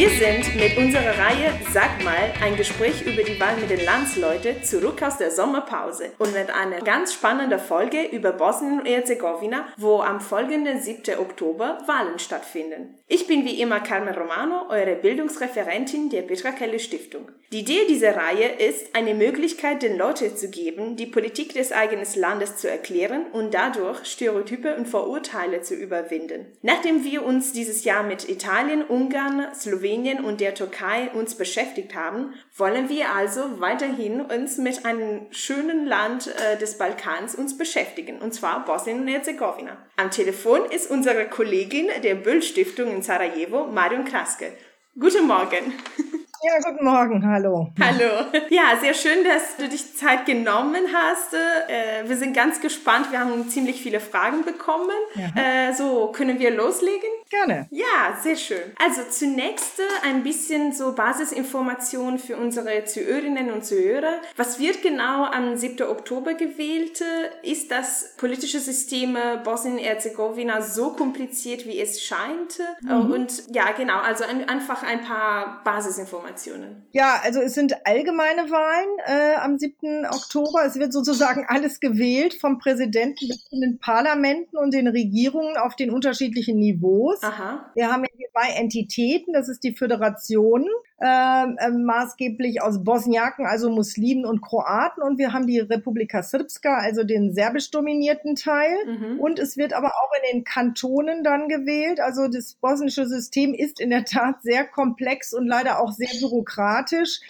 Wir sind mit unserer Reihe Sag mal ein Gespräch über die Wahl mit den Landsleuten zurück aus der Sommerpause und mit einer ganz spannenden Folge über Bosnien und Herzegowina, wo am folgenden 7. Oktober Wahlen stattfinden. Ich bin wie immer Carmen Romano, eure Bildungsreferentin der Petra Kelle Stiftung. Die Idee dieser Reihe ist, eine Möglichkeit den Leuten zu geben, die Politik des eigenen Landes zu erklären und dadurch Stereotype und Vorurteile zu überwinden. Nachdem wir uns dieses Jahr mit Italien, Ungarn, Slowenien und der Türkei uns beschäftigt haben, wollen wir also weiterhin uns mit einem schönen Land äh, des Balkans uns beschäftigen, und zwar Bosnien und Herzegowina. Am Telefon ist unsere Kollegin der Böll Stiftung in Sarajevo, Marion Kraske. Guten Morgen. Ja, guten Morgen, hallo. Hallo. Ja, sehr schön, dass du dich Zeit genommen hast. Äh, wir sind ganz gespannt. Wir haben ziemlich viele Fragen bekommen. Äh, so, können wir loslegen? Gerne. Ja, sehr schön. Also zunächst ein bisschen so Basisinformationen für unsere Zuhörerinnen und Zuhörer. Was wird genau am 7. Oktober gewählt? Ist das politische System Bosnien-Herzegowina so kompliziert, wie es scheint? Mhm. Und ja, genau, also ein, einfach ein paar Basisinformationen. Informationen? Ja, also es sind allgemeine Wahlen äh, am 7. Oktober. Es wird sozusagen alles gewählt, vom Präsidenten bis zu den Parlamenten und den Regierungen auf den unterschiedlichen Niveaus. Aha. Wir haben hier zwei Entitäten, das ist die Föderation, äh, äh, maßgeblich aus Bosniaken, also Muslimen und Kroaten. Und wir haben die Republika Srpska, also den serbisch dominierten Teil. Mhm. Und es wird aber auch in den Kantonen dann gewählt. Also das bosnische System ist in der Tat sehr komplex und leider auch sehr bürokratisch.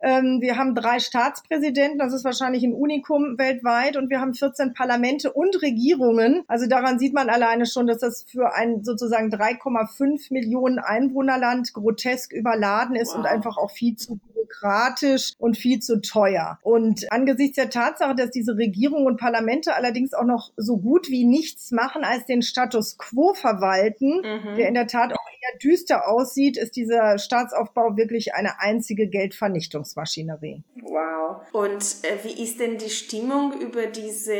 Ähm, wir haben drei Staatspräsidenten, das ist wahrscheinlich ein Unikum weltweit, und wir haben 14 Parlamente und Regierungen. Also daran sieht man alleine schon, dass das für ein sozusagen 3,5 Millionen Einwohnerland grotesk überladen ist wow. und einfach auch viel zu bürokratisch und viel zu teuer. Und angesichts der Tatsache, dass diese Regierungen und Parlamente allerdings auch noch so gut wie nichts machen als den Status quo verwalten, mhm. der in der Tat auch eher düster aussieht, ist dieser Staatsaufbau wirklich eine einzige Geldvernichtungsmaschinerie. Wow. Und äh, wie ist denn die Stimmung über diese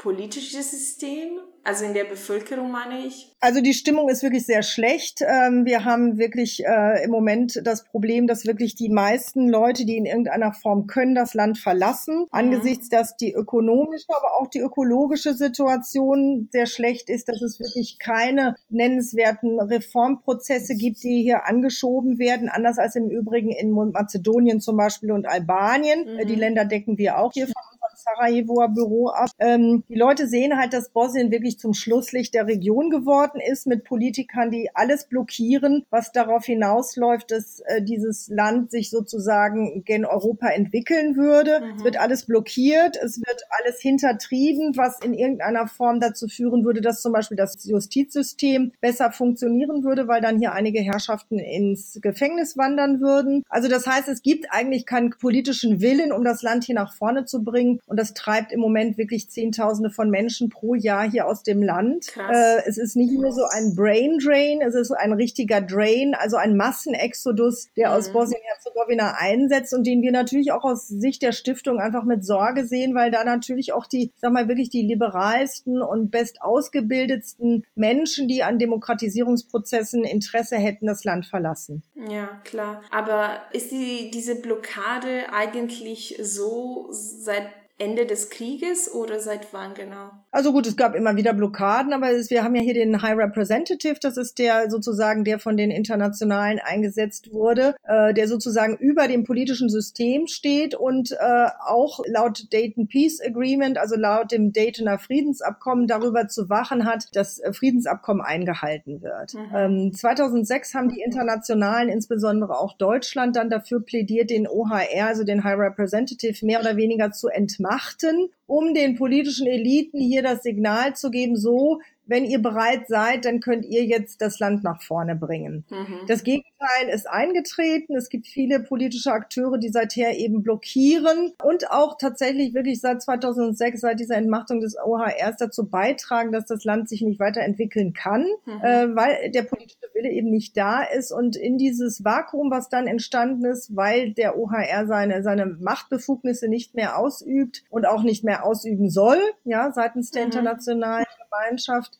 politische System? Also in der Bevölkerung meine ich? Also die Stimmung ist wirklich sehr schlecht. Ähm, wir haben wirklich äh, im Moment das Problem, dass wirklich die meisten Leute, die in irgendeiner Form können, das Land verlassen. Mhm. Angesichts, dass die ökonomische, aber auch die ökologische Situation sehr schlecht ist, dass es wirklich keine nennenswerten Reformprozesse gibt, die hier angeschoben werden, anders als im Übrigen in Mazedonien zum Beispiel und Albanien. Mhm. Die Länder decken wir auch hier von Sarajevoer Büro ab. Ähm, die Leute sehen halt, dass Bosnien wirklich zum Schlusslicht der Region geworden ist mit Politikern, die alles blockieren, was darauf hinausläuft, dass äh, dieses Land sich sozusagen gen Europa entwickeln würde. Mhm. Es wird alles blockiert, es wird alles hintertrieben, was in irgendeiner Form dazu führen würde, dass zum Beispiel das Justizsystem besser funktionieren würde, weil dann hier einige Herrschaften ins Gefängnis wandern würden. Also das heißt, es gibt eigentlich keinen politischen Willen, um das Land hier nach vorne zu bringen. Und das treibt im Moment wirklich Zehntausende von Menschen pro Jahr hier aus dem Land. Äh, es ist nicht nur so ein Brain Drain, es ist ein richtiger Drain, also ein Massenexodus, der mhm. aus Bosnien-Herzegowina einsetzt und den wir natürlich auch aus Sicht der Stiftung einfach mit Sorge sehen, weil da natürlich auch die, sag mal, wirklich die liberalsten und best ausgebildetsten Menschen, die an Demokratisierungsprozessen Interesse hätten, das Land verlassen. Ja, klar. Aber ist die, diese Blockade eigentlich so seit Ende des Krieges oder seit wann genau? Also gut, es gab immer wieder Blockaden, aber es, wir haben ja hier den High Representative, das ist der sozusagen, der von den Internationalen eingesetzt wurde, äh, der sozusagen über dem politischen System steht und äh, auch laut Dayton Peace Agreement, also laut dem Daytoner Friedensabkommen darüber zu wachen hat, dass äh, Friedensabkommen eingehalten wird. Mhm. Ähm, 2006 haben die Internationalen, insbesondere auch Deutschland, dann dafür plädiert, den OHR, also den High Representative, mehr oder weniger zu entmachten machten, um den politischen Eliten hier das Signal zu geben, so, wenn ihr bereit seid, dann könnt ihr jetzt das Land nach vorne bringen. Mhm. Das Gegenteil ist eingetreten. Es gibt viele politische Akteure, die seither eben blockieren und auch tatsächlich wirklich seit 2006, seit dieser Entmachtung des OHRs dazu beitragen, dass das Land sich nicht weiterentwickeln kann, mhm. äh, weil der politische Wille eben nicht da ist. Und in dieses Vakuum, was dann entstanden ist, weil der OHR seine, seine Machtbefugnisse nicht mehr ausübt und auch nicht mehr ausüben soll, ja, seitens der mhm. internationalen Gemeinschaft,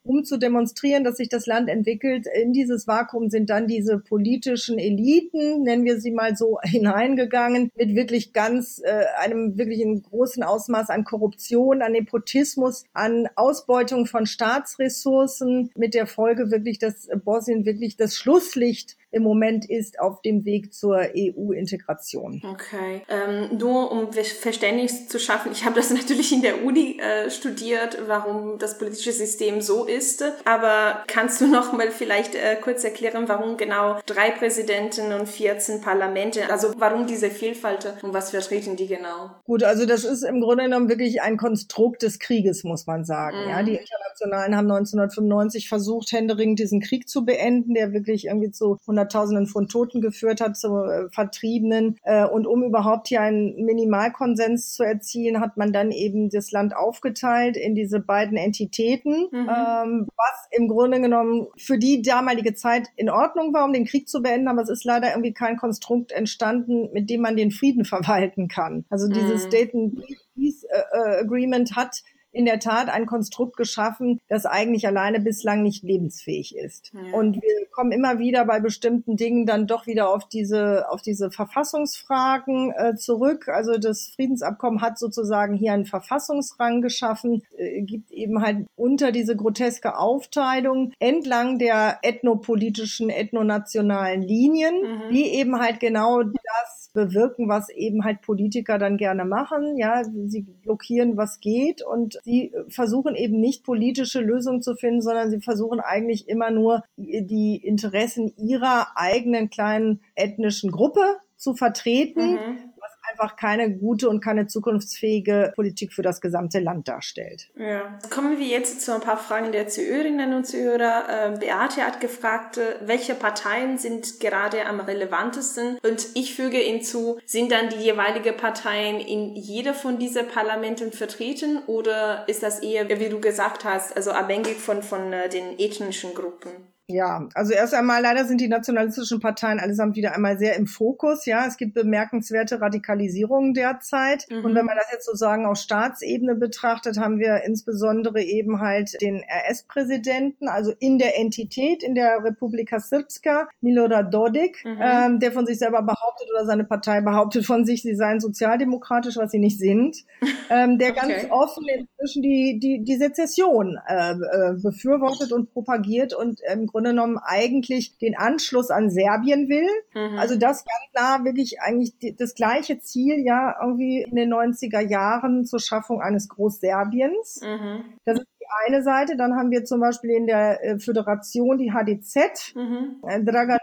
um zu demonstrieren, dass sich das Land entwickelt. In dieses Vakuum sind dann diese politischen Eliten, nennen wir sie mal so, hineingegangen, mit wirklich ganz äh, einem wirklich einen großen Ausmaß an Korruption, an Nepotismus, an Ausbeutung von Staatsressourcen, mit der Folge wirklich, dass Bosnien wirklich das Schlusslicht im Moment ist auf dem Weg zur EU-Integration. Okay. Ähm, nur um Verständnis zu schaffen, ich habe das natürlich in der Uni äh, studiert, warum das politische System so ist. Aber kannst du noch mal vielleicht äh, kurz erklären, warum genau drei Präsidenten und 14 Parlamente, also warum diese Vielfalt und was vertreten die genau? Gut, also das ist im Grunde genommen wirklich ein Konstrukt des Krieges, muss man sagen. Mhm. Ja, die Internationalen haben 1995 versucht, händeringend diesen Krieg zu beenden, der wirklich irgendwie zu Hunderttausenden von Toten geführt hat, zu äh, Vertriebenen. Äh, und um überhaupt hier einen Minimalkonsens zu erzielen, hat man dann eben das Land aufgeteilt in diese beiden Entitäten, mhm. Ähm, was im Grunde genommen für die damalige Zeit in Ordnung war, um den Krieg zu beenden, aber es ist leider irgendwie kein Konstrukt entstanden, mit dem man den Frieden verwalten kann. Also dieses mhm. Dayton Peace äh, Agreement hat in der Tat ein Konstrukt geschaffen, das eigentlich alleine bislang nicht lebensfähig ist. Ja. Und wir kommen immer wieder bei bestimmten Dingen dann doch wieder auf diese, auf diese Verfassungsfragen äh, zurück. Also das Friedensabkommen hat sozusagen hier einen Verfassungsrang geschaffen, äh, gibt eben halt unter diese groteske Aufteilung entlang der ethnopolitischen, ethnonationalen Linien, mhm. die eben halt genau das bewirken, was eben halt Politiker dann gerne machen. Ja, sie blockieren, was geht und sie versuchen eben nicht politische Lösungen zu finden, sondern sie versuchen eigentlich immer nur die Interessen ihrer eigenen kleinen ethnischen Gruppe zu vertreten. Mhm einfach keine gute und keine zukunftsfähige Politik für das gesamte Land darstellt. Ja. Kommen wir jetzt zu ein paar Fragen der Zuhörerinnen und Zuhörer. Ähm, Beate hat gefragt, äh, welche Parteien sind gerade am relevantesten? Und ich füge hinzu, sind dann die jeweiligen Parteien in jeder von diesen Parlamenten vertreten oder ist das eher, wie du gesagt hast, also abhängig von, von äh, den ethnischen Gruppen? Ja, also erst einmal leider sind die nationalistischen Parteien allesamt wieder einmal sehr im Fokus. Ja, es gibt bemerkenswerte Radikalisierungen derzeit. Mhm. Und wenn man das jetzt sozusagen auf Staatsebene betrachtet, haben wir insbesondere eben halt den RS-Präsidenten, also in der Entität, in der Republika Srpska, Milorad Dodik, mhm. ähm, der von sich selber behauptet oder seine Partei behauptet von sich, sie seien sozialdemokratisch, was sie nicht sind, ähm, der okay. ganz offen inzwischen die, die, die Sezession äh, äh, befürwortet und propagiert und im Grunde Grunde genommen eigentlich den Anschluss an Serbien will. Mhm. Also das ganz klar wirklich eigentlich das gleiche Ziel, ja, irgendwie in den 90er Jahren zur Schaffung eines Großserbiens. Mhm. Das ist eine Seite. Dann haben wir zum Beispiel in der äh, Föderation die HDZ. Mhm. Äh, Dragan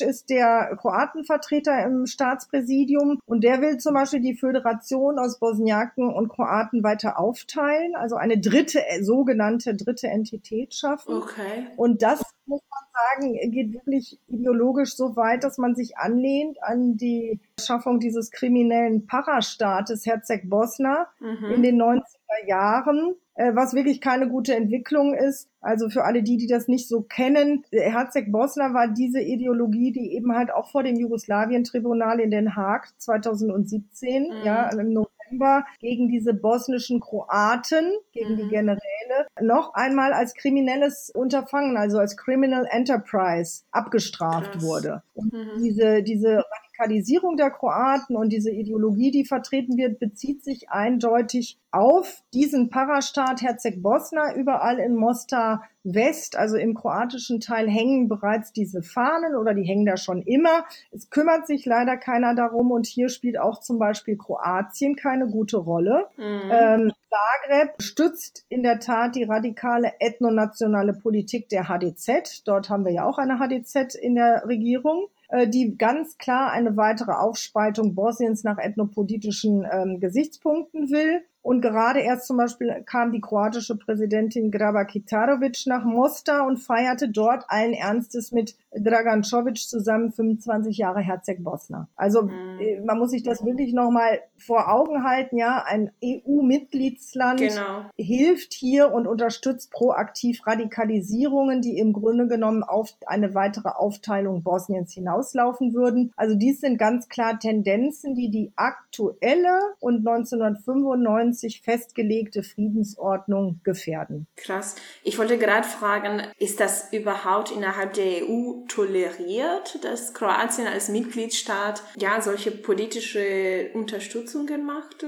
ist der Kroatenvertreter im Staatspräsidium und der will zum Beispiel die Föderation aus Bosniaken und Kroaten weiter aufteilen, also eine dritte, äh, sogenannte dritte Entität schaffen. Okay. Und das muss man sagen, geht wirklich ideologisch so weit, dass man sich anlehnt an die Schaffung dieses kriminellen Parastaates Herzeg Bosna mhm. in den 90er Jahren was wirklich keine gute Entwicklung ist. Also für alle die, die das nicht so kennen, Herzeg Bosna war diese Ideologie, die eben halt auch vor dem Jugoslawien-Tribunal in Den Haag 2017, mhm. ja, im November gegen diese bosnischen Kroaten, gegen mhm. die Generäle, noch einmal als kriminelles Unterfangen, also als Criminal Enterprise abgestraft Krass. wurde. Und mhm. diese, diese Radikalisierung der Kroaten und diese Ideologie, die vertreten wird, bezieht sich eindeutig auf diesen Parastaat Herzeg-Bosna. Überall in Mostar West, also im kroatischen Teil, hängen bereits diese Fahnen oder die hängen da schon immer. Es kümmert sich leider keiner darum und hier spielt auch zum Beispiel Kroatien keine gute Rolle. Mhm. Ähm, Zagreb stützt in der Tat die radikale ethnonationale Politik der HDZ. Dort haben wir ja auch eine HDZ in der Regierung. Äh, die ganz klar eine weitere Aufspaltung Bosniens nach ethnopolitischen ähm, Gesichtspunkten will. Und gerade erst zum Beispiel kam die kroatische Präsidentin Graba Kitarovic nach Mostar und feierte dort allen Ernstes mit Dragan Čović zusammen 25 Jahre Herzeg Bosna. Also mhm. man muss sich das wirklich nochmal vor Augen halten. Ja, ein EU-Mitgliedsland genau. hilft hier und unterstützt proaktiv Radikalisierungen, die im Grunde genommen auf eine weitere Aufteilung Bosniens hinauslaufen würden. Also dies sind ganz klar Tendenzen, die die aktuelle und 1995 1994 festgelegte Friedensordnung gefährden. Krass. Ich wollte gerade fragen, ist das überhaupt innerhalb der EU toleriert, dass Kroatien als Mitgliedstaat ja solche politische Unterstützungen macht?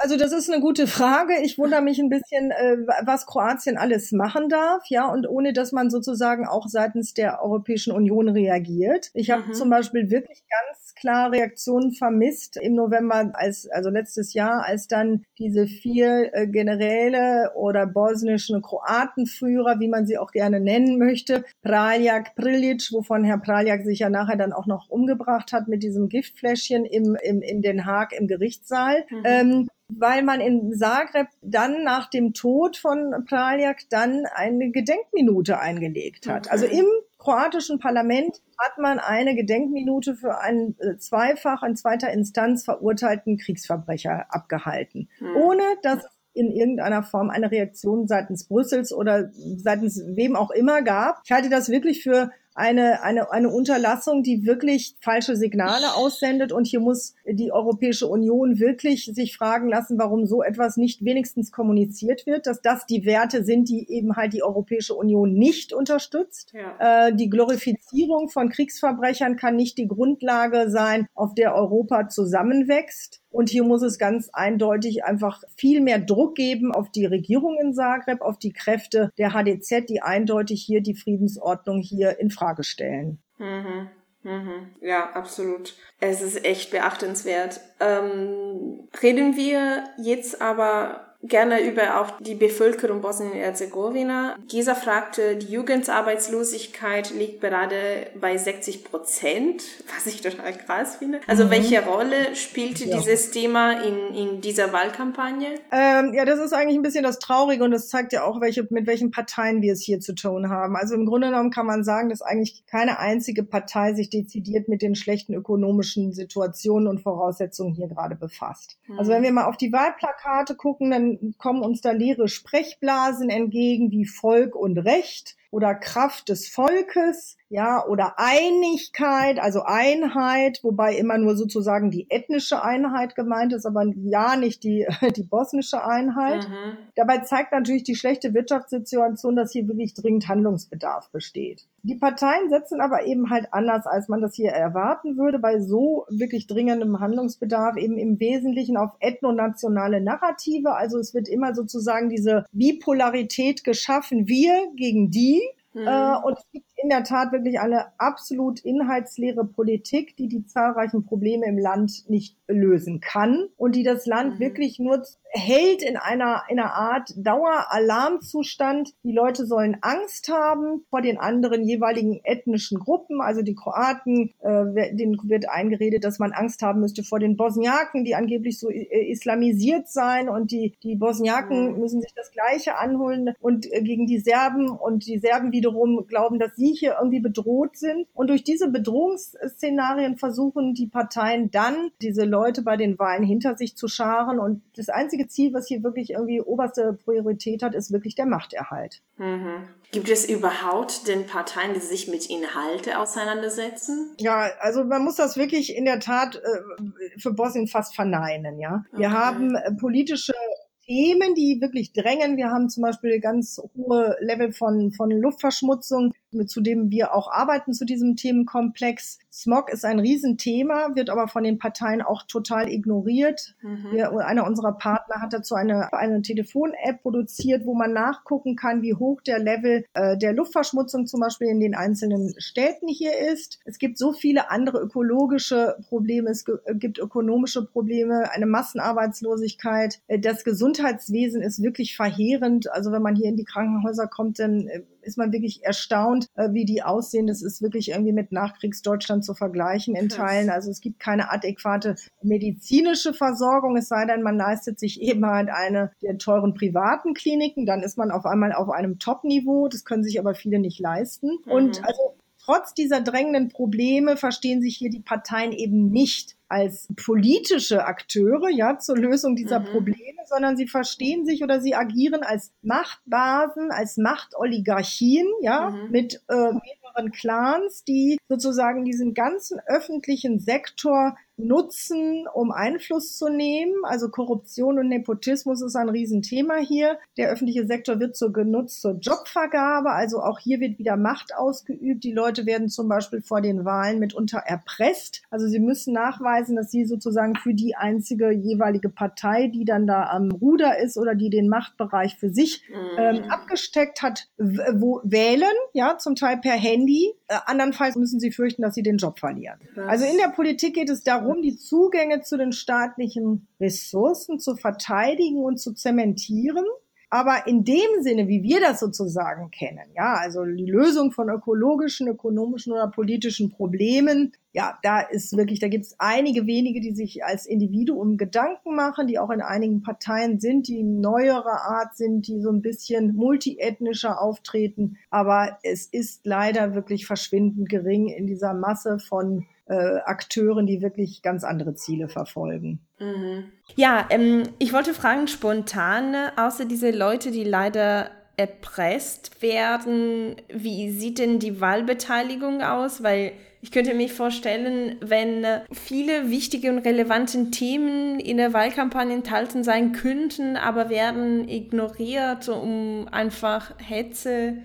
Also das ist eine gute Frage. Ich wundere mich ein bisschen, äh, was Kroatien alles machen darf, ja, und ohne dass man sozusagen auch seitens der Europäischen Union reagiert. Ich habe mhm. zum Beispiel wirklich ganz klar Reaktionen vermisst im November, als also letztes Jahr, als dann diese vier äh, Generäle oder bosnischen Kroatenführer, wie man sie auch gerne nennen möchte, Praljak, Prilic, wovon Herr Praljak sich ja nachher dann auch noch umgebracht hat mit diesem Giftfläschchen im, im in Den Haag im Gerichtssaal. Mhm. Ähm, weil man in Zagreb dann nach dem Tod von Praljak dann eine Gedenkminute eingelegt hat. Also im kroatischen Parlament hat man eine Gedenkminute für einen äh, zweifach in zweiter Instanz verurteilten Kriegsverbrecher abgehalten, hm. ohne dass in irgendeiner Form eine Reaktion seitens Brüssels oder seitens wem auch immer gab. Ich halte das wirklich für eine, eine, eine Unterlassung, die wirklich falsche Signale aussendet. Und hier muss die Europäische Union wirklich sich fragen lassen, warum so etwas nicht wenigstens kommuniziert wird, dass das die Werte sind, die eben halt die Europäische Union nicht unterstützt. Ja. Äh, die Glorifizierung von Kriegsverbrechern kann nicht die Grundlage sein, auf der Europa zusammenwächst. Und hier muss es ganz eindeutig einfach viel mehr Druck geben auf die Regierung in Zagreb, auf die Kräfte der HDZ, die eindeutig hier die Friedensordnung hier in Frage stellen. Mhm. Mhm. Ja, absolut. Es ist echt beachtenswert. Ähm, reden wir jetzt aber gerne über auch die Bevölkerung Bosnien-Herzegowina. Gesa fragte, die Jugendarbeitslosigkeit liegt gerade bei 60 Prozent, was ich total krass finde. Also mhm. welche Rolle spielte ja. dieses Thema in, in dieser Wahlkampagne? Ähm, ja, das ist eigentlich ein bisschen das Traurige und das zeigt ja auch, welche, mit welchen Parteien wir es hier zu tun haben. Also im Grunde genommen kann man sagen, dass eigentlich keine einzige Partei sich dezidiert mit den schlechten ökonomischen Situationen und Voraussetzungen hier gerade befasst. Mhm. Also wenn wir mal auf die Wahlplakate gucken, dann kommen uns da leere Sprechblasen entgegen wie Volk und Recht oder Kraft des Volkes ja, oder Einigkeit, also Einheit, wobei immer nur sozusagen die ethnische Einheit gemeint ist, aber ja nicht die, die bosnische Einheit. Mhm. Dabei zeigt natürlich die schlechte Wirtschaftssituation, dass hier wirklich dringend Handlungsbedarf besteht. Die Parteien setzen aber eben halt anders, als man das hier erwarten würde, bei so wirklich dringendem Handlungsbedarf eben im Wesentlichen auf ethnonationale Narrative. Also es wird immer sozusagen diese Bipolarität geschaffen, wir gegen die. Mhm. Äh, und es gibt in der Tat wirklich eine absolut inhaltsleere Politik, die die zahlreichen Probleme im Land nicht lösen kann und die das Land mhm. wirklich nur hält in einer, in einer Art Daueralarmzustand. Die Leute sollen Angst haben vor den anderen jeweiligen ethnischen Gruppen. Also die Kroaten, äh, denen wird eingeredet, dass man Angst haben müsste vor den Bosniaken, die angeblich so äh, islamisiert seien und die, die Bosniaken mhm. müssen sich das Gleiche anholen und äh, gegen die Serben und die Serben wiederum glauben, dass sie hier irgendwie bedroht sind. Und durch diese Bedrohungsszenarien versuchen die Parteien dann, diese Leute bei den Wahlen hinter sich zu scharen und das einzige Ziel, was hier wirklich irgendwie oberste Priorität hat, ist wirklich der Machterhalt. Mhm. Gibt es überhaupt denn Parteien, die sich mit Inhalte auseinandersetzen? Ja, also man muss das wirklich in der Tat äh, für Bosnien fast verneinen, ja. Wir okay. haben äh, politische Themen, die wirklich drängen. Wir haben zum Beispiel ganz hohe Level von, von Luftverschmutzung zu dem wir auch arbeiten zu diesem Themenkomplex. Smog ist ein Riesenthema, wird aber von den Parteien auch total ignoriert. Mhm. Wir, einer unserer Partner hat dazu eine, eine Telefon-App produziert, wo man nachgucken kann, wie hoch der Level äh, der Luftverschmutzung zum Beispiel in den einzelnen Städten hier ist. Es gibt so viele andere ökologische Probleme, es gibt ökonomische Probleme, eine Massenarbeitslosigkeit. Äh, das Gesundheitswesen ist wirklich verheerend. Also wenn man hier in die Krankenhäuser kommt, dann äh, ist man wirklich erstaunt, äh, wie die aussehen. Das ist wirklich irgendwie mit Nachkriegsdeutschland zu vergleichen in Teilen. Also es gibt keine adäquate medizinische Versorgung, es sei denn, man leistet sich eben halt eine der teuren privaten Kliniken. Dann ist man auf einmal auf einem Top-Niveau. Das können sich aber viele nicht leisten. Mhm. Und also trotz dieser drängenden Probleme verstehen sich hier die Parteien eben nicht als politische Akteure, ja, zur Lösung dieser mhm. Probleme, sondern sie verstehen sich oder sie agieren als Machtbasen, als Machtoligarchien, ja, mhm. mit äh, mehreren Clans, die sozusagen diesen ganzen öffentlichen Sektor nutzen, um Einfluss zu nehmen. Also Korruption und Nepotismus ist ein Riesenthema hier. Der öffentliche Sektor wird so genutzt zur Jobvergabe. Also auch hier wird wieder Macht ausgeübt. Die Leute werden zum Beispiel vor den Wahlen mitunter erpresst. Also sie müssen nachweisen, dass sie sozusagen für die einzige jeweilige Partei, die dann da am Ruder ist oder die den Machtbereich für sich ähm, mhm. abgesteckt hat, wo wählen, ja, zum Teil per Handy. Äh, andernfalls müssen sie fürchten, dass sie den Job verlieren. Also in der Politik geht es darum, die Zugänge zu den staatlichen Ressourcen zu verteidigen und zu zementieren. Aber in dem Sinne, wie wir das sozusagen kennen, ja, also die Lösung von ökologischen, ökonomischen oder politischen Problemen, ja, da ist wirklich, da gibt es einige wenige, die sich als Individuum Gedanken machen, die auch in einigen Parteien sind, die neuere Art sind, die so ein bisschen multiethnischer auftreten. Aber es ist leider wirklich verschwindend gering in dieser Masse von äh, Akteuren, die wirklich ganz andere Ziele verfolgen. Mhm. Ja, ähm, ich wollte fragen, spontan, außer diese Leute, die leider erpresst werden, wie sieht denn die Wahlbeteiligung aus? Weil ich könnte mir vorstellen, wenn viele wichtige und relevante Themen in der Wahlkampagne enthalten sein könnten, aber werden ignoriert, um einfach Hetze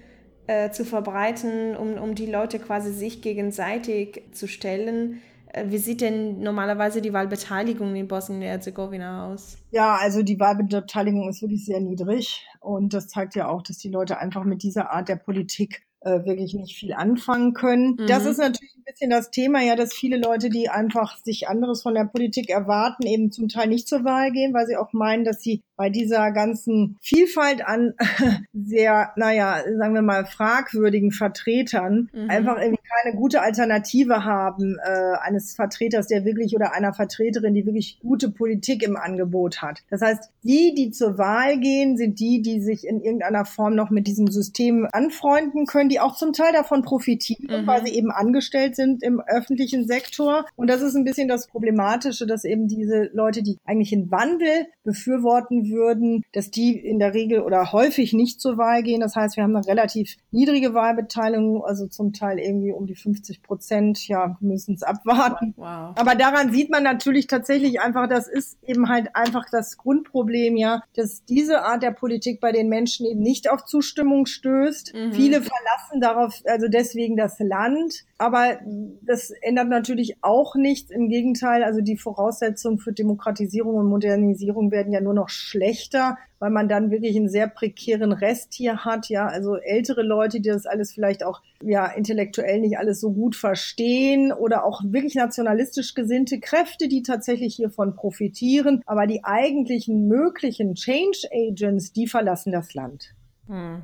äh, zu verbreiten, um, um die Leute quasi sich gegenseitig zu stellen. Äh, wie sieht denn normalerweise die Wahlbeteiligung in Bosnien-Herzegowina aus? Ja, also die Wahlbeteiligung ist wirklich sehr niedrig und das zeigt ja auch, dass die Leute einfach mit dieser Art der Politik äh, wirklich nicht viel anfangen können. Mhm. Das ist natürlich ein bisschen das Thema, ja, dass viele Leute, die einfach sich anderes von der Politik erwarten, eben zum Teil nicht zur Wahl gehen, weil sie auch meinen, dass sie bei dieser ganzen Vielfalt an sehr, naja, sagen wir mal, fragwürdigen Vertretern mhm. einfach irgendwie keine gute Alternative haben äh, eines Vertreters, der wirklich oder einer Vertreterin, die wirklich gute Politik im Angebot hat. Das heißt, die, die zur Wahl gehen, sind die, die sich in irgendeiner Form noch mit diesem System anfreunden können, die auch zum Teil davon profitieren, mhm. weil sie eben angestellt sind im öffentlichen Sektor. Und das ist ein bisschen das Problematische, dass eben diese Leute, die eigentlich einen Wandel befürworten würden, dass die in der Regel oder häufig nicht zur Wahl gehen. Das heißt, wir haben eine relativ niedrige Wahlbeteiligung, also zum Teil irgendwie um die 50 Prozent. Ja, müssen es abwarten. Wow. Aber daran sieht man natürlich tatsächlich einfach, das ist eben halt einfach das Grundproblem, ja, dass diese Art der Politik bei den Menschen eben nicht auf Zustimmung stößt. Mhm. Viele verlassen verlassen darauf, also deswegen das Land. Aber das ändert natürlich auch nichts. Im Gegenteil, also die Voraussetzungen für Demokratisierung und Modernisierung werden ja nur noch schlechter, weil man dann wirklich einen sehr prekären Rest hier hat. Ja, also ältere Leute, die das alles vielleicht auch ja intellektuell nicht alles so gut verstehen oder auch wirklich nationalistisch gesinnte Kräfte, die tatsächlich hiervon profitieren. Aber die eigentlichen möglichen Change Agents, die verlassen das Land. Hm.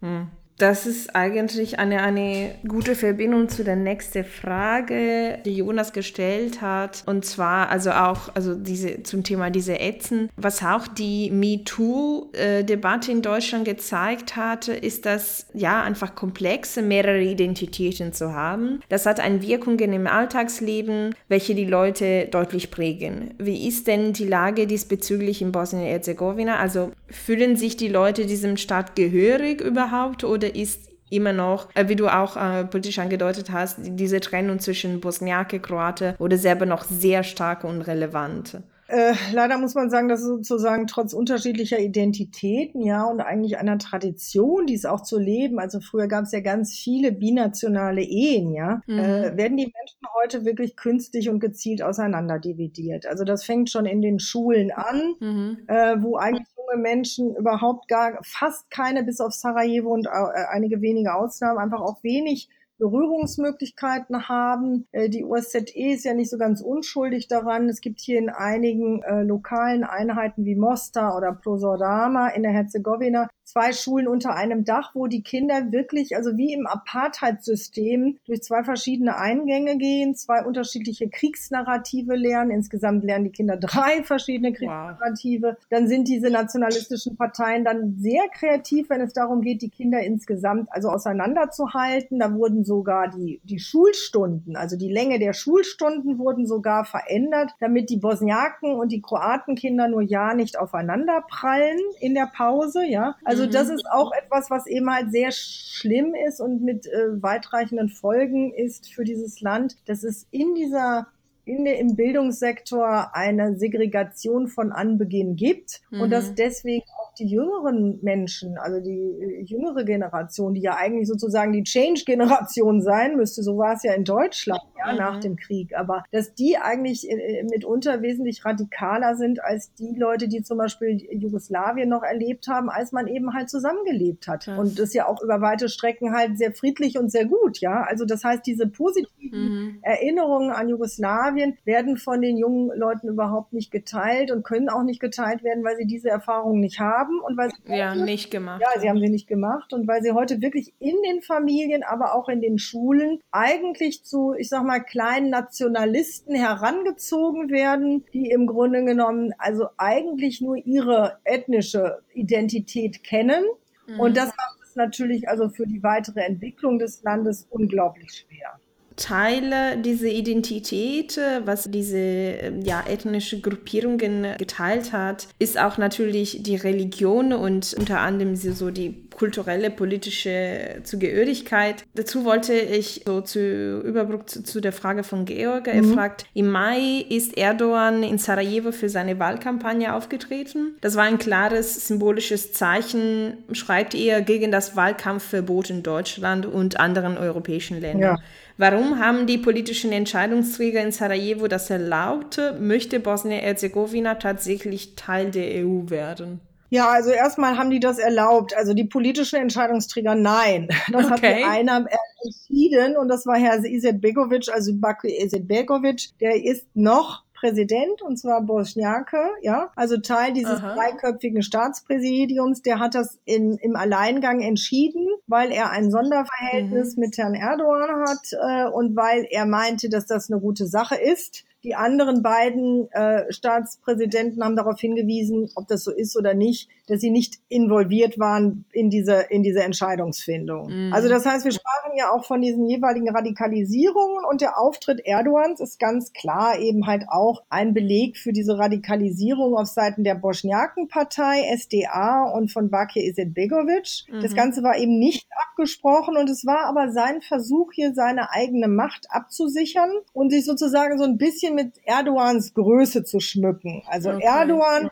Hm das ist eigentlich eine, eine gute Verbindung zu der nächsten Frage, die Jonas gestellt hat. Und zwar also auch also diese, zum Thema diese Ätzen. Was auch die MeToo-Debatte in Deutschland gezeigt hatte, ist, dass ja einfach komplexe mehrere Identitäten zu haben. Das hat eine Wirkung im Alltagsleben, welche die Leute deutlich prägen. Wie ist denn die Lage diesbezüglich in Bosnien-Herzegowina? Also fühlen sich die Leute diesem Staat gehörig überhaupt oder ist immer noch, äh, wie du auch äh, politisch angedeutet hast, diese Trennung zwischen Bosniake, Kroate oder Serbe noch sehr stark und relevant. Äh, leider muss man sagen, dass sozusagen trotz unterschiedlicher Identitäten, ja, und eigentlich einer Tradition, die es auch zu leben, also früher gab es ja ganz viele binationale Ehen, ja, mhm. äh, werden die Menschen heute wirklich künstlich und gezielt auseinanderdividiert. Also das fängt schon in den Schulen an, mhm. äh, wo eigentlich junge Menschen überhaupt gar, fast keine, bis auf Sarajevo und äh, einige wenige Ausnahmen, einfach auch wenig Berührungsmöglichkeiten haben. Äh, die USZE ist ja nicht so ganz unschuldig daran. Es gibt hier in einigen äh, lokalen Einheiten wie Mostar oder Prosodama in der Herzegowina zwei Schulen unter einem Dach, wo die Kinder wirklich, also wie im Apartheidssystem, durch zwei verschiedene Eingänge gehen, zwei unterschiedliche Kriegsnarrative lernen. Insgesamt lernen die Kinder drei verschiedene Kriegsnarrative. Wow. Dann sind diese nationalistischen Parteien dann sehr kreativ, wenn es darum geht, die Kinder insgesamt also auseinanderzuhalten. Da wurden sogar die, die Schulstunden, also die Länge der Schulstunden wurden sogar verändert, damit die Bosniaken und die Kroatenkinder nur ja nicht aufeinander prallen in der Pause, ja. Also Also mhm. das ist auch etwas, was eben halt sehr schlimm ist und mit äh, weitreichenden Folgen ist für dieses Land, dass es in dieser in im Bildungssektor eine Segregation von Anbeginn gibt mhm. und dass deswegen auch die jüngeren Menschen, also die äh, jüngere Generation, die ja eigentlich sozusagen die Change-Generation sein müsste, so war es ja in Deutschland ja, mhm. nach dem Krieg, aber dass die eigentlich äh, mitunter wesentlich radikaler sind als die Leute, die zum Beispiel Jugoslawien noch erlebt haben, als man eben halt zusammengelebt hat. Mhm. Und das ja auch über weite Strecken halt sehr friedlich und sehr gut, ja. Also das heißt, diese positiven mhm. Erinnerungen an Jugoslawien Skandinavien werden von den jungen Leuten überhaupt nicht geteilt und können auch nicht geteilt werden, weil sie diese Erfahrungen nicht haben und weil sie ja heute, nicht gemacht. Ja, sie haben sie nicht gemacht und weil sie heute wirklich in den Familien, aber auch in den Schulen eigentlich zu, ich sag mal, kleinen Nationalisten herangezogen werden, die im Grunde genommen also eigentlich nur ihre ethnische Identität kennen. Mhm. Und das macht es natürlich also für die weitere Entwicklung des Landes unglaublich schwer. Teile dieser Identität, was diese ähm, ja, ethnische Gruppierungen geteilt hat, ist auch natürlich die Religion und unter anderem so die kulturelle, politische Zugehörigkeit. Dazu wollte ich so zu Überbrück zu, zu der Frage von Georg. Er mhm. fragt, im Mai ist Erdogan in Sarajevo für seine Wahlkampagne aufgetreten. Das war ein klares symbolisches Zeichen, schreibt er, gegen das Wahlkampfverbot in Deutschland und anderen europäischen Ländern. Ja. Warum haben die politischen Entscheidungsträger in Sarajevo das erlaubt? Möchte Bosnien-Herzegowina tatsächlich Teil der EU werden? Ja, also erstmal haben die das erlaubt. Also die politischen Entscheidungsträger, nein. Das okay. hat die einer entschieden und das war Herr Izetbegovic, also Bakri Izetbegovic. Der ist noch Präsident, und zwar Bosniake, ja, also Teil dieses Aha. dreiköpfigen Staatspräsidiums, der hat das in, im Alleingang entschieden, weil er ein Sonderverhältnis mhm. mit Herrn Erdogan hat äh, und weil er meinte, dass das eine gute Sache ist. Die anderen beiden äh, Staatspräsidenten haben darauf hingewiesen, ob das so ist oder nicht, dass sie nicht involviert waren in diese, in diese Entscheidungsfindung. Mhm. Also das heißt, wir sprachen ja auch von diesen jeweiligen Radikalisierungen und der Auftritt Erdogans ist ganz klar eben halt auch ein Beleg für diese Radikalisierung auf Seiten der Bosniakenpartei, SDA und von Bakir Izetbegovic. Mhm. Das Ganze war eben nicht abgesprochen und es war aber sein Versuch, hier seine eigene Macht abzusichern und sich sozusagen so ein bisschen mit Erdogans Größe zu schmücken. Also okay. Erdogan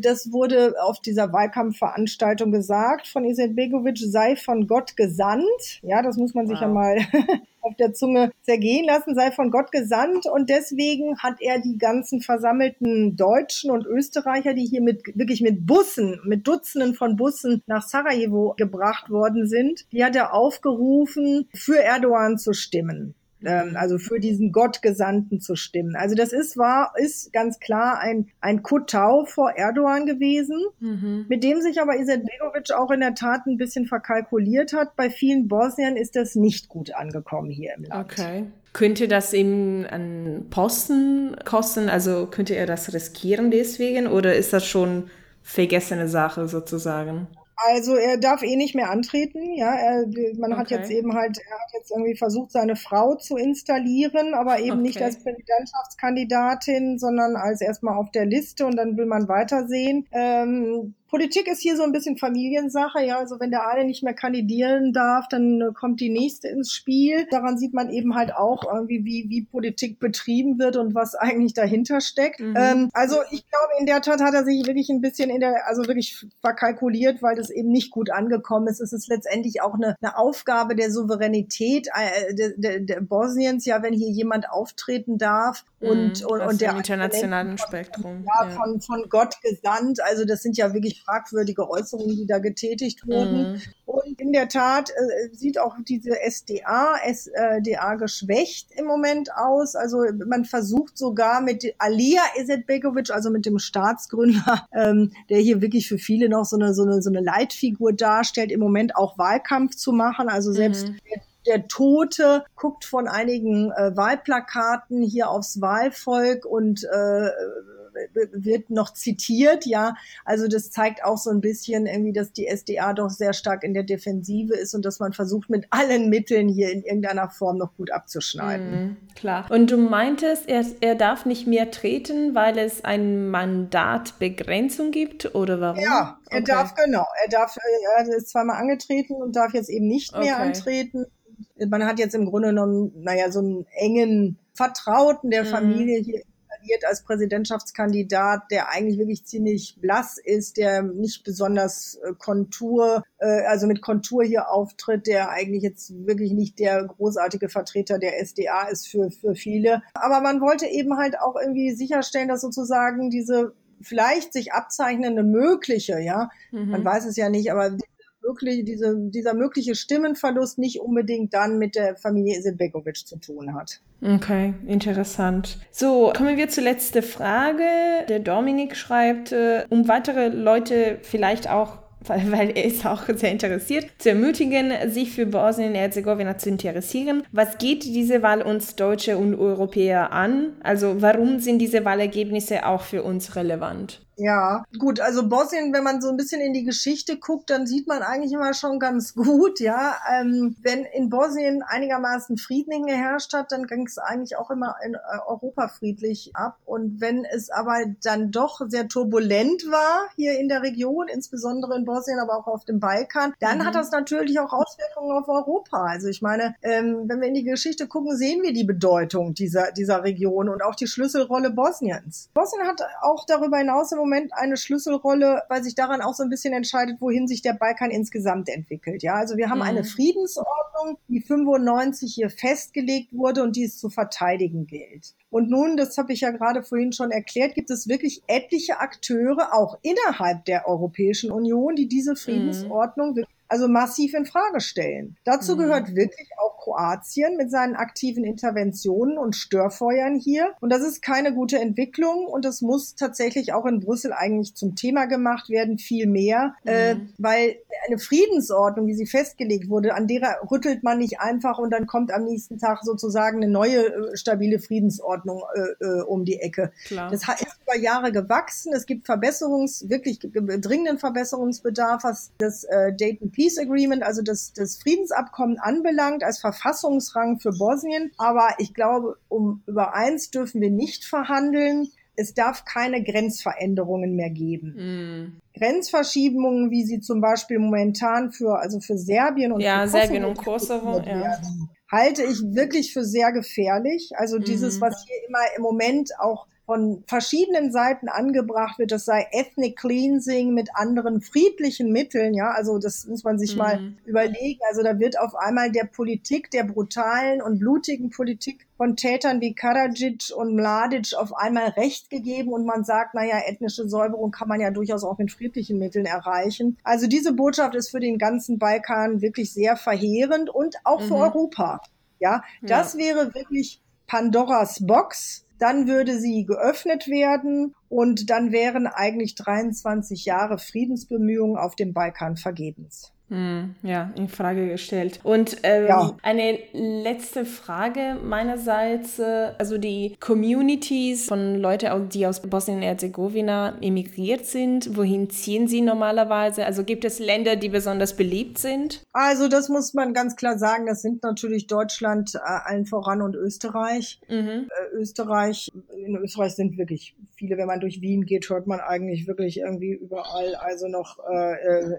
das wurde auf dieser Wahlkampfveranstaltung gesagt von Izetbegovic, sei von Gott gesandt. Ja, das muss man sich wow. ja mal auf der Zunge zergehen lassen, sei von Gott gesandt. Und deswegen hat er die ganzen versammelten Deutschen und Österreicher, die hier mit, wirklich mit Bussen, mit Dutzenden von Bussen nach Sarajevo gebracht worden sind, die hat er aufgerufen, für Erdogan zu stimmen ähm, also für diesen Gottgesandten zu stimmen. Also das ist war ist ganz klar ein ein Kutau vor Erdogan gewesen, mhm. mit dem sich aber Izetbegovic auch in der Tat ein bisschen verkalkuliert hat. Bei vielen Bosniern ist das nicht gut angekommen hier im Land. Okay. Könnte das ihm an Posten kosten? Also könnte er das riskieren deswegen oder ist das schon vergessene Sache sozusagen? Also er darf eh nicht mehr antreten, ja. Er, man okay. hat jetzt eben halt, er hat jetzt irgendwie versucht, seine Frau zu installieren, aber eben okay. nicht als Präsidentschaftskandidatin, sondern als erstmal auf der Liste und dann will man weitersehen. Ähm, Politik ist hier so ein bisschen Familiensache, ja. Also wenn der eine nicht mehr kandidieren darf, dann äh, kommt die nächste ins Spiel. Daran sieht man eben halt auch irgendwie, wie, wie Politik betrieben wird und was eigentlich dahinter steckt. Mhm. Ähm, also ich glaube, in der Tat hat er sich wirklich ein bisschen in der, also wirklich verkalkuliert, weil das eben nicht gut angekommen ist. Es ist letztendlich auch eine, eine Aufgabe der Souveränität äh, der, der, der Bosniens, ja, wenn hier jemand auftreten darf und, mhm, und, und der internationalen Spektrum. Ja, ja, Von, von Gott gesandt. Also das sind ja wirklich fragwürdige Äußerungen, die da getätigt wurden. Mhm. Und in der Tat äh, sieht auch diese SDA, SDA geschwächt im Moment aus. Also man versucht sogar mit Alia Izetbegovic, also mit dem Staatsgründer, ähm, der hier wirklich für viele noch so eine, so eine, so eine Leitfigur darstellt, im Moment auch Wahlkampf zu machen. Also selbst mhm der Tote guckt von einigen äh, Wahlplakaten hier aufs Wahlvolk und äh, wird noch zitiert, ja. Also das zeigt auch so ein bisschen irgendwie, dass die SDA doch sehr stark in der Defensive ist und dass man versucht, mit allen Mitteln hier in irgendeiner Form noch gut abzuschneiden. Mhm, klar. Und du meintest, er, er darf nicht mehr treten, weil es ein Mandatbegrenzung gibt oder warum? Ja, er okay. darf genau. Er darf, er ist zweimal angetreten und darf jetzt eben nicht mehr okay. antreten. Man hat jetzt im Grunde genommen, naja, so einen engen Vertrauten der mhm. Familie hier installiert als Präsidentschaftskandidat, der eigentlich wirklich ziemlich blass ist, der nicht besonders äh, Kontur, äh, also mit Kontur hier auftritt, der eigentlich jetzt wirklich nicht der großartige Vertreter der SDA ist für, für viele. Aber man wollte eben halt auch irgendwie sicherstellen, dass sozusagen diese vielleicht sich abzeichnende mögliche, ja, mhm. man weiß es ja nicht, aber wirklich diese, dieser mögliche Stimmenverlust nicht unbedingt dann mit der Familie Izetbegovic zu tun hat. Okay, interessant. So, kommen wir zur letzten Frage. Der Dominik schreibt, äh, um weitere Leute vielleicht auch weil er ist auch sehr interessiert, zu ermutigen, sich für Bosnien-Herzegowina zu interessieren. Was geht diese Wahl uns Deutsche und Europäer an? Also warum sind diese Wahlergebnisse auch für uns relevant? Ja, gut, also Bosnien, wenn man so ein bisschen in die Geschichte guckt, dann sieht man eigentlich immer schon ganz gut, ja. Ähm, wenn in Bosnien einigermaßen Frieden geherrscht hat, dann ging es eigentlich auch immer in äh, Europa friedlich ab. Und wenn es aber dann doch sehr turbulent war hier in der Region, insbesondere in Bosnien, aber auch auf dem Balkan, dann mhm. hat das natürlich auch Auswirkungen auf Europa. Also ich meine, ähm, wenn wir in die Geschichte gucken, sehen wir die Bedeutung dieser, dieser Region und auch die Schlüsselrolle Bosniens. Bosnien hat auch darüber hinaus im Moment eine Schlüsselrolle, weil sich daran auch so ein bisschen entscheidet, wohin sich der Balkan insgesamt entwickelt. Ja, also wir haben mhm. eine Friedensordnung, die 95 hier festgelegt wurde und die es zu verteidigen gilt. Und nun, das habe ich ja gerade vorhin schon erklärt, gibt es wirklich etliche Akteure, auch innerhalb der Europäischen Union, die diese. Friedensordnung mhm. Also massiv in Frage stellen. Dazu mhm. gehört wirklich auch Kroatien mit seinen aktiven Interventionen und Störfeuern hier. Und das ist keine gute Entwicklung und das muss tatsächlich auch in Brüssel eigentlich zum Thema gemacht werden, viel mehr, mhm. äh, weil eine Friedensordnung, wie sie festgelegt wurde, an derer rüttelt man nicht einfach und dann kommt am nächsten Tag sozusagen eine neue äh, stabile Friedensordnung äh, äh, um die Ecke. Klar. Das ist über Jahre gewachsen. Es gibt Verbesserungs, wirklich dringenden Verbesserungsbedarf, was das äh, Dayton Peace Agreement, also das, das Friedensabkommen anbelangt, als Ver Verfassungsrang für Bosnien. Aber ich glaube, um über eins dürfen wir nicht verhandeln. Es darf keine Grenzveränderungen mehr geben. Mm. Grenzverschiebungen, wie sie zum Beispiel momentan für, also für Serbien und ja, Serbien und Kosovo, ja. halte ich wirklich für sehr gefährlich. Also dieses, mm. was hier immer im Moment auch von verschiedenen Seiten angebracht wird, das sei Ethnic Cleansing mit anderen friedlichen Mitteln, ja, also das muss man sich mhm. mal überlegen. Also da wird auf einmal der Politik, der brutalen und blutigen Politik von Tätern wie Karadzic und Mladic auf einmal Recht gegeben und man sagt, naja, ethnische Säuberung kann man ja durchaus auch mit friedlichen Mitteln erreichen. Also diese Botschaft ist für den ganzen Balkan wirklich sehr verheerend und auch mhm. für Europa. Ja, das ja. wäre wirklich Pandoras Box dann würde sie geöffnet werden und dann wären eigentlich 23 Jahre Friedensbemühungen auf dem Balkan vergebens. Hm, ja, in Frage gestellt. Und ähm, ja. eine letzte Frage meinerseits. Äh, also die Communities von Leuten, die aus Bosnien-Herzegowina emigriert sind, wohin ziehen sie normalerweise? Also gibt es Länder, die besonders beliebt sind? Also das muss man ganz klar sagen. Das sind natürlich Deutschland äh, allen voran und Österreich. Mhm. Äh, Österreich, in Österreich sind wirklich viele, wenn man durch Wien geht, hört man eigentlich wirklich irgendwie überall also noch äh, äh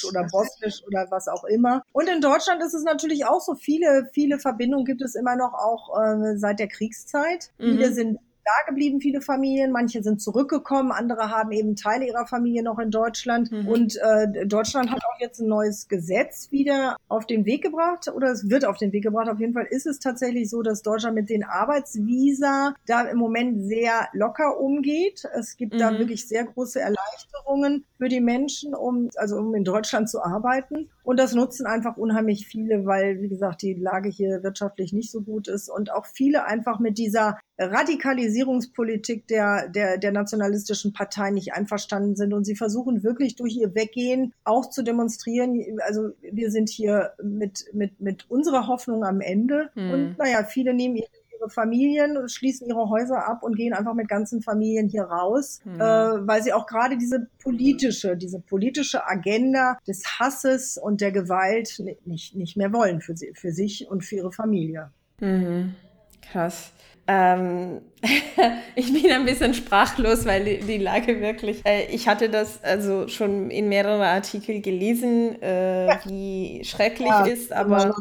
serbokroatisch oder bosnisch oder was auch immer. Und in Deutschland ist es natürlich auch so, viele, viele Verbindungen gibt es immer noch auch äh, seit der Kriegszeit. Mhm. Viele sind da geblieben, viele Familien. Manche sind zurückgekommen, andere haben eben Teile ihrer Familie noch in Deutschland. Mhm. Und äh, Deutschland hat auch jetzt ein neues Gesetz wieder auf den Weg gebracht oder es wird auf den Weg gebracht. Auf jeden Fall ist es tatsächlich so, dass Deutschland mit den Arbeitsvisa da im Moment sehr locker umgeht. Es gibt mhm. da wirklich sehr große Erleichterungen für die Menschen, um also um in Deutschland zu arbeiten. Und das nutzen einfach unheimlich viele, weil, wie gesagt, die Lage hier wirtschaftlich nicht so gut ist und auch viele einfach mit dieser Radikalisierungspolitik der, der, der nationalistischen Partei nicht einverstanden sind. Und sie versuchen wirklich durch ihr Weggehen auch zu demonstrieren, also wir sind hier mit, mit, mit unserer Hoffnung am Ende. Hm. Und naja, viele nehmen ihre Familien, schließen ihre Häuser ab und gehen einfach mit ganzen Familien hier raus, mhm. äh, weil sie auch gerade diese politische, diese politische Agenda des Hasses und der Gewalt nicht, nicht mehr wollen für, sie, für sich und für ihre Familie. Mhm. Krass. Ähm, ich bin ein bisschen sprachlos, weil die, die Lage wirklich. Äh, ich hatte das also schon in mehreren Artikeln gelesen, äh, ja. wie schrecklich ja, ist, aber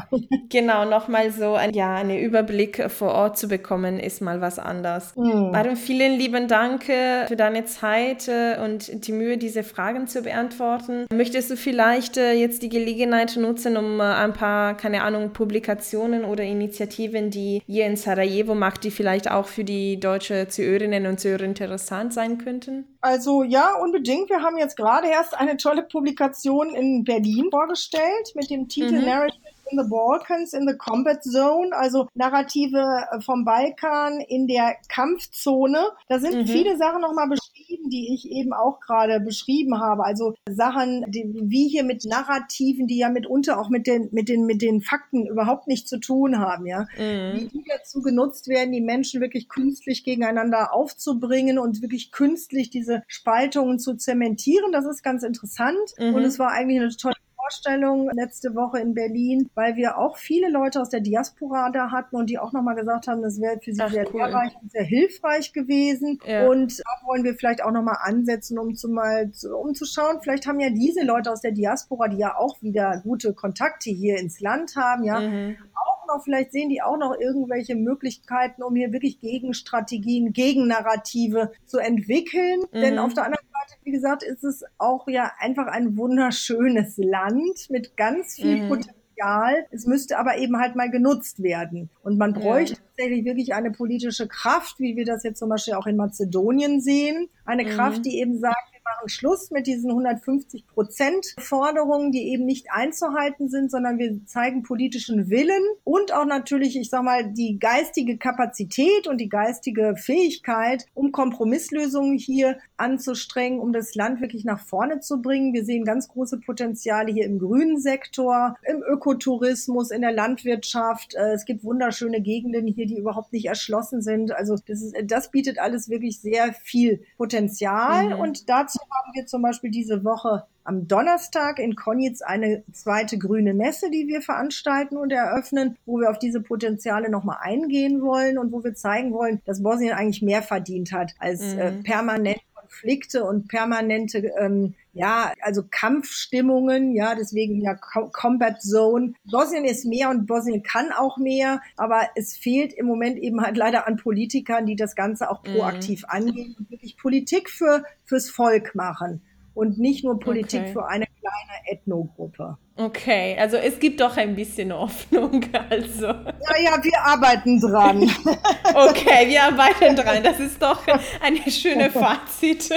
genau nochmal so ein, ja, einen Überblick vor Ort zu bekommen, ist mal was anderes. Mhm. Maren, vielen lieben Dank äh, für deine Zeit äh, und die Mühe, diese Fragen zu beantworten. Möchtest du vielleicht äh, jetzt die Gelegenheit nutzen, um ein paar, keine Ahnung, Publikationen oder Initiativen, die ihr in Sarajevo macht, die vielleicht auch für die deutsche Zuhörerinnen und Zuhörer interessant sein könnten? Also ja, unbedingt. Wir haben jetzt gerade erst eine tolle Publikation in Berlin vorgestellt mit dem Titel mhm. Narrative in the Balkans, in the Combat Zone, also Narrative äh, vom Balkan in der Kampfzone. Da sind mhm. viele Sachen nochmal beschrieben, die ich eben auch gerade beschrieben habe. Also Sachen, die, wie hier mit Narrativen, die ja mitunter auch mit den, mit den, mit den Fakten überhaupt nichts zu tun haben, ja. Mhm. Wie die dazu genutzt werden, die Menschen wirklich künstlich gegeneinander aufzubringen und wirklich künstlich diese Spaltungen zu zementieren. Das ist ganz interessant. Mhm. Und es war eigentlich eine tolle Vorstellung letzte Woche in Berlin, weil wir auch viele Leute aus der Diaspora da hatten und die auch nochmal gesagt haben, das wäre für sie Ach, sehr cool. lehrreich und sehr hilfreich gewesen. Ja. Und da wollen wir vielleicht auch nochmal ansetzen, um zu mal zu, um zu schauen, vielleicht haben ja diese Leute aus der Diaspora, die ja auch wieder gute Kontakte hier ins Land haben, ja, mhm. auch noch, vielleicht sehen die auch noch irgendwelche Möglichkeiten, um hier wirklich Gegenstrategien, Gegennarrative zu entwickeln. Mhm. Denn auf der anderen Seite, wie gesagt, ist es auch ja einfach ein wunderschönes Land mit ganz viel mhm. Potenzial. Es müsste aber eben halt mal genutzt werden. Und man bräuchte ja. tatsächlich wirklich eine politische Kraft, wie wir das jetzt zum Beispiel auch in Mazedonien sehen. Eine mhm. Kraft, die eben sagt, machen Schluss mit diesen 150 Prozent Forderungen, die eben nicht einzuhalten sind, sondern wir zeigen politischen Willen und auch natürlich, ich sag mal, die geistige Kapazität und die geistige Fähigkeit, um Kompromisslösungen hier anzustrengen, um das Land wirklich nach vorne zu bringen. Wir sehen ganz große Potenziale hier im grünen Sektor, im Ökotourismus, in der Landwirtschaft. Äh, es gibt wunderschöne Gegenden hier, die überhaupt nicht erschlossen sind. Also das, ist, das bietet alles wirklich sehr viel Potenzial mhm. und dazu Dazu haben wir zum Beispiel diese Woche am Donnerstag in Konitz eine zweite grüne Messe, die wir veranstalten und eröffnen, wo wir auf diese Potenziale nochmal eingehen wollen und wo wir zeigen wollen, dass Bosnien eigentlich mehr verdient hat als äh, mhm. äh, permanent Konflikte und permanente, ähm, ja, also Kampfstimmungen, ja, deswegen ja Combat Zone. Bosnien ist mehr und Bosnien kann auch mehr, aber es fehlt im Moment eben halt leider an Politikern, die das Ganze auch mhm. proaktiv mhm. angehen und wirklich Politik für, fürs Volk machen und nicht nur Politik okay. für eine kleine Ethnogruppe. Okay, also es gibt doch ein bisschen Hoffnung. Also. Ja, ja, wir arbeiten dran. okay, wir arbeiten dran. Das ist doch eine schöne Fazit.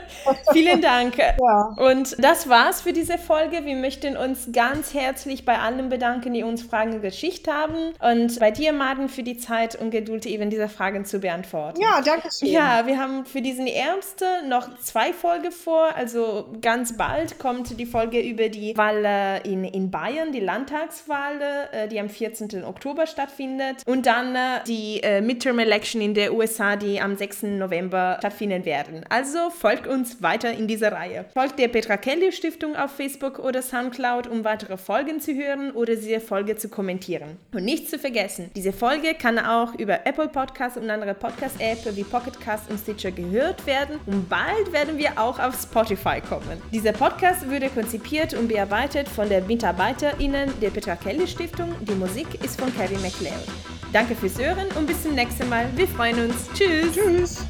Vielen Dank. Ja. Und das war's für diese Folge. Wir möchten uns ganz herzlich bei allen bedanken, die uns Fragen geschickt haben. Und bei dir, Maden, für die Zeit und Geduld, eben diese Fragen zu beantworten. Ja, danke schön. Ja, wir haben für diesen Ernste noch zwei Folgen vor. Also ganz bald kommt die Folge über die Wahl in, in Bayern, die Landtagswahl, äh, die am 14. Oktober stattfindet. Und dann äh, die äh, Midterm Election in der USA, die am 6. November stattfinden werden. Also folgt uns weiter in dieser Reihe. Folgt der Petra Kelly Stiftung auf Facebook oder Soundcloud, um weitere Folgen zu hören oder diese Folge zu kommentieren. Und nicht zu vergessen, diese Folge kann auch über Apple Podcasts und andere Podcast-Apps wie Pocketcast und Stitcher gehört werden. Und bald werden wir auch auf Spotify kommen. Dieser Podcast wurde konzipiert und bearbeitet von der MitarbeiterInnen der Petra Kelly Stiftung. Die Musik ist von Kevin McLeod. Danke fürs Hören und bis zum nächsten Mal. Wir freuen uns. Tschüss. Tschüss.